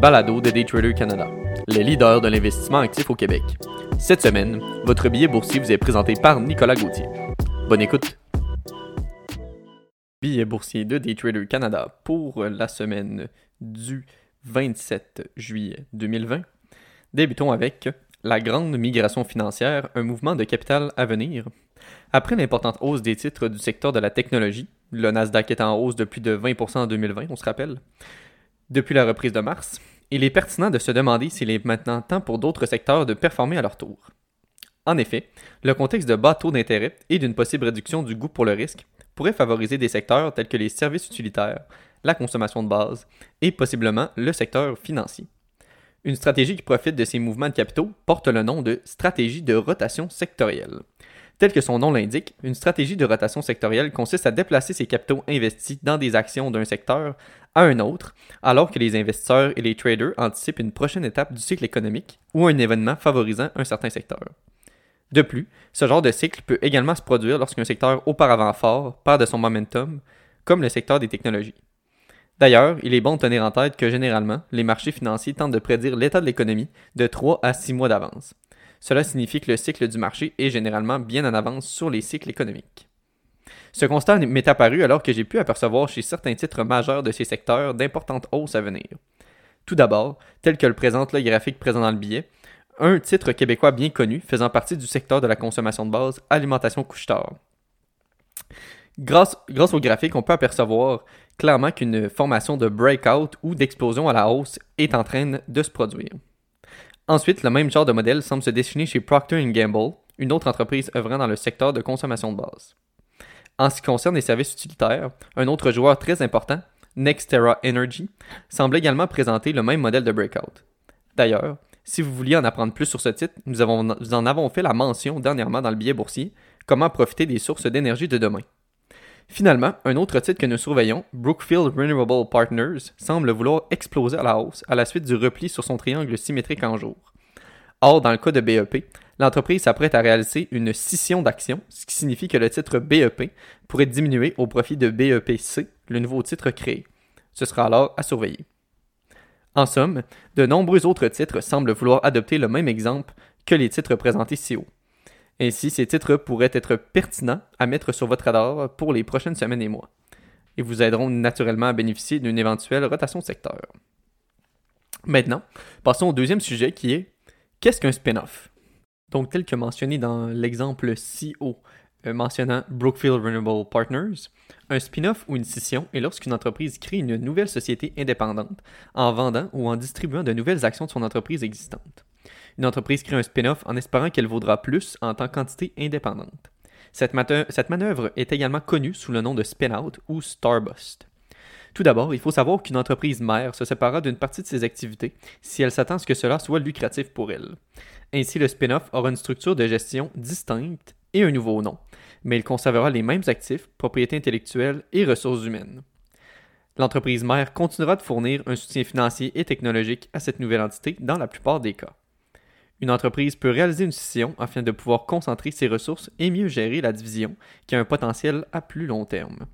balado de Daytrader Canada, les leaders de l'investissement actif au Québec. Cette semaine, votre billet boursier vous est présenté par Nicolas Gauthier. Bonne écoute! Billet boursier de Daytrader Canada pour la semaine du 27 juillet 2020. Débutons avec la grande migration financière, un mouvement de capital à venir. Après l'importante hausse des titres du secteur de la technologie, le Nasdaq est en hausse de plus de 20% en 2020, on se rappelle, depuis la reprise de mars, il est pertinent de se demander s'il est maintenant temps pour d'autres secteurs de performer à leur tour. En effet, le contexte de bas taux d'intérêt et d'une possible réduction du goût pour le risque pourrait favoriser des secteurs tels que les services utilitaires, la consommation de base et possiblement le secteur financier. Une stratégie qui profite de ces mouvements de capitaux porte le nom de stratégie de rotation sectorielle. Tel que son nom l'indique, une stratégie de rotation sectorielle consiste à déplacer ses capitaux investis dans des actions d'un secteur à un autre, alors que les investisseurs et les traders anticipent une prochaine étape du cycle économique ou un événement favorisant un certain secteur. De plus, ce genre de cycle peut également se produire lorsqu'un secteur auparavant fort perd de son momentum, comme le secteur des technologies. D'ailleurs, il est bon de tenir en tête que généralement, les marchés financiers tentent de prédire l'état de l'économie de 3 à 6 mois d'avance. Cela signifie que le cycle du marché est généralement bien en avance sur les cycles économiques. Ce constat m'est apparu alors que j'ai pu apercevoir chez certains titres majeurs de ces secteurs d'importantes hausses à venir. Tout d'abord, tel que le présente le graphique présent dans le billet, un titre québécois bien connu faisant partie du secteur de la consommation de base, alimentation couche-tard. Grâce, grâce au graphique, on peut apercevoir clairement qu'une formation de breakout ou d'explosion à la hausse est en train de se produire. Ensuite, le même genre de modèle semble se dessiner chez Procter Gamble, une autre entreprise œuvrant dans le secteur de consommation de base. En ce qui concerne les services utilitaires, un autre joueur très important, Nextera Energy, semble également présenter le même modèle de breakout. D'ailleurs, si vous vouliez en apprendre plus sur ce titre, nous, nous en avons fait la mention dernièrement dans le billet boursier, comment profiter des sources d'énergie de demain. Finalement, un autre titre que nous surveillons, Brookfield Renewable Partners, semble vouloir exploser à la hausse à la suite du repli sur son triangle symétrique en jour. Or, dans le cas de BEP, l'entreprise s'apprête à réaliser une scission d'actions, ce qui signifie que le titre BEP pourrait diminuer au profit de BEPC, le nouveau titre créé. Ce sera alors à surveiller. En somme, de nombreux autres titres semblent vouloir adopter le même exemple que les titres présentés ci haut. Ainsi, ces titres pourraient être pertinents à mettre sur votre radar pour les prochaines semaines et mois, et vous aideront naturellement à bénéficier d'une éventuelle rotation secteur. Maintenant, passons au deuxième sujet qui est qu'est-ce qu'un spin-off? Donc, tel que mentionné dans l'exemple ci haut euh, mentionnant Brookfield Renewable Partners, un spin-off ou une scission est lorsqu'une entreprise crée une nouvelle société indépendante en vendant ou en distribuant de nouvelles actions de son entreprise existante. Une entreprise crée un spin-off en espérant qu'elle vaudra plus en tant qu'entité indépendante. Cette, manœuvre est également connue sous le nom de spin-out ou starbust. Tout d'abord, il faut savoir qu'une entreprise mère se séparera d'une partie de ses activités si elle s'attend à ce que cela soit lucratif pour elle. Ainsi, le spin-off aura une structure de gestion distincte et un nouveau nom, mais il conservera les mêmes actifs, propriétés intellectuelles et ressources humaines. L'entreprise mère continuera de fournir un soutien financier et technologique à cette nouvelle entité dans la plupart des cas. Une entreprise peut réaliser une scission afin de pouvoir concentrer ses ressources et mieux gérer la division qui a un potentiel à plus long terme.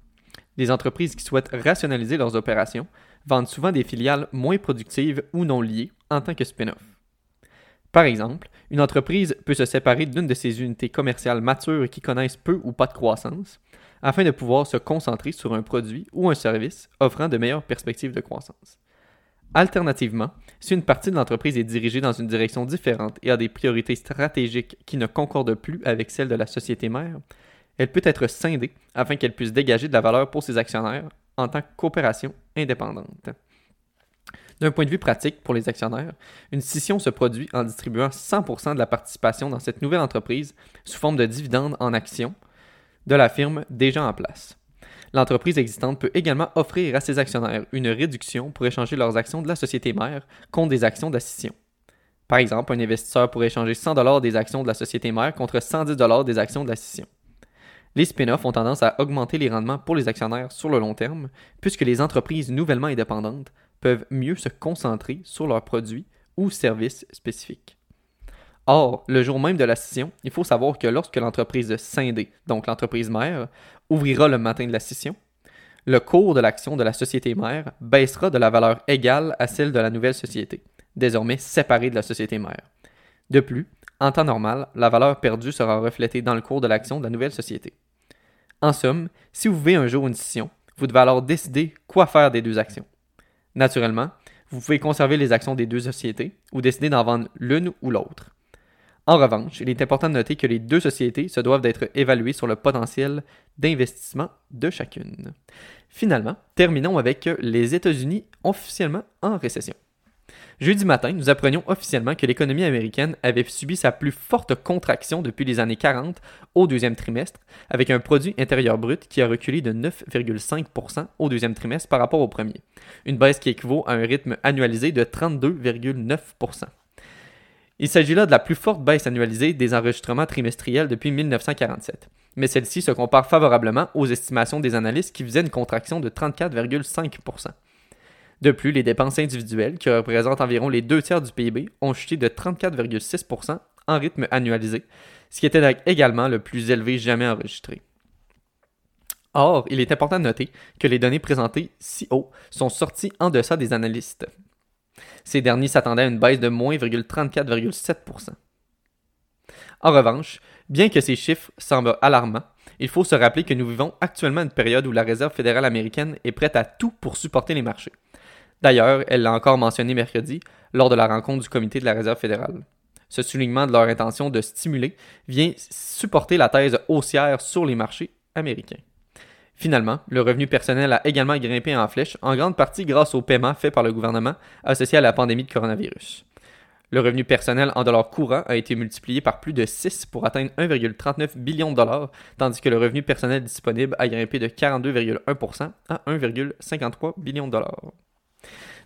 Les entreprises qui souhaitent rationaliser leurs opérations vendent souvent des filiales moins productives ou non liées en tant que spin-off. Par exemple, une entreprise peut se séparer d'une de ses unités commerciales matures qui connaissent peu ou pas de croissance afin de pouvoir se concentrer sur un produit ou un service offrant de meilleures perspectives de croissance. Alternativement, si une partie de l'entreprise est dirigée dans une direction différente et a des priorités stratégiques qui ne concordent plus avec celles de la société mère, elle peut être scindée afin qu'elle puisse dégager de la valeur pour ses actionnaires en tant que coopération indépendante. D'un point de vue pratique pour les actionnaires, une scission se produit en distribuant 100% de la participation dans cette nouvelle entreprise sous forme de dividendes en actions de la firme déjà en place. L'entreprise existante peut également offrir à ses actionnaires une réduction pour échanger leurs actions de la société mère contre des actions d'accession. Par exemple, un investisseur pourrait échanger 100 des actions de la société mère contre 110 des actions de la. Les spin-offs ont tendance à augmenter les rendements pour les actionnaires sur le long terme, puisque les entreprises nouvellement indépendantes peuvent mieux se concentrer sur leurs produits ou services spécifiques. Or, le jour même de la scission, il faut savoir que lorsque l'entreprise scindée, donc l'entreprise mère, ouvrira le matin de la scission, le cours de l'action de la société mère baissera de la valeur égale à celle de la nouvelle société, désormais séparée de la société mère. De plus, en temps normal, la valeur perdue sera reflétée dans le cours de l'action de la nouvelle société. En somme, si vous vivez un jour une scission, vous devez alors décider quoi faire des deux actions. Naturellement, vous pouvez conserver les actions des deux sociétés ou décider d'en vendre l'une ou l'autre. En revanche, il est important de noter que les deux sociétés se doivent d'être évaluées sur le potentiel d'investissement de chacune. Finalement, terminons avec les États-Unis officiellement en récession. Jeudi matin, nous apprenions officiellement que l'économie américaine avait subi sa plus forte contraction depuis les années 40 au deuxième trimestre, avec un produit intérieur brut qui a reculé de 9,5% au deuxième trimestre par rapport au premier, une baisse qui équivaut à un rythme annualisé de 32,9%. Il s'agit là de la plus forte baisse annualisée des enregistrements trimestriels depuis 1947, mais celle-ci se compare favorablement aux estimations des analystes qui faisaient une contraction de 34,5%. De plus, les dépenses individuelles, qui représentent environ les deux tiers du PIB, ont chuté de 34,6% en rythme annualisé, ce qui était également le plus élevé jamais enregistré. Or, il est important de noter que les données présentées si haut sont sorties en deçà des analystes. Ces derniers s'attendaient à une baisse de moins 34,7%. En revanche, bien que ces chiffres semblent alarmants, il faut se rappeler que nous vivons actuellement une période où la Réserve fédérale américaine est prête à tout pour supporter les marchés. D'ailleurs, elle l'a encore mentionné mercredi lors de la rencontre du comité de la Réserve fédérale. Ce soulignement de leur intention de stimuler vient supporter la thèse haussière sur les marchés américains. Finalement, le revenu personnel a également grimpé en flèche, en grande partie grâce aux paiements faits par le gouvernement associés à la pandémie de coronavirus. Le revenu personnel en dollars courants a été multiplié par plus de 6 pour atteindre 1,39 billion de dollars, tandis que le revenu personnel disponible a grimpé de 42,1% à 1,53 billion de dollars.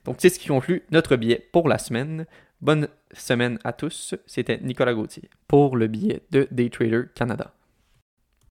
Donc, c'est ce qui conclut notre billet pour la semaine. Bonne semaine à tous. C'était Nicolas Gauthier pour le billet de Daytrader Canada.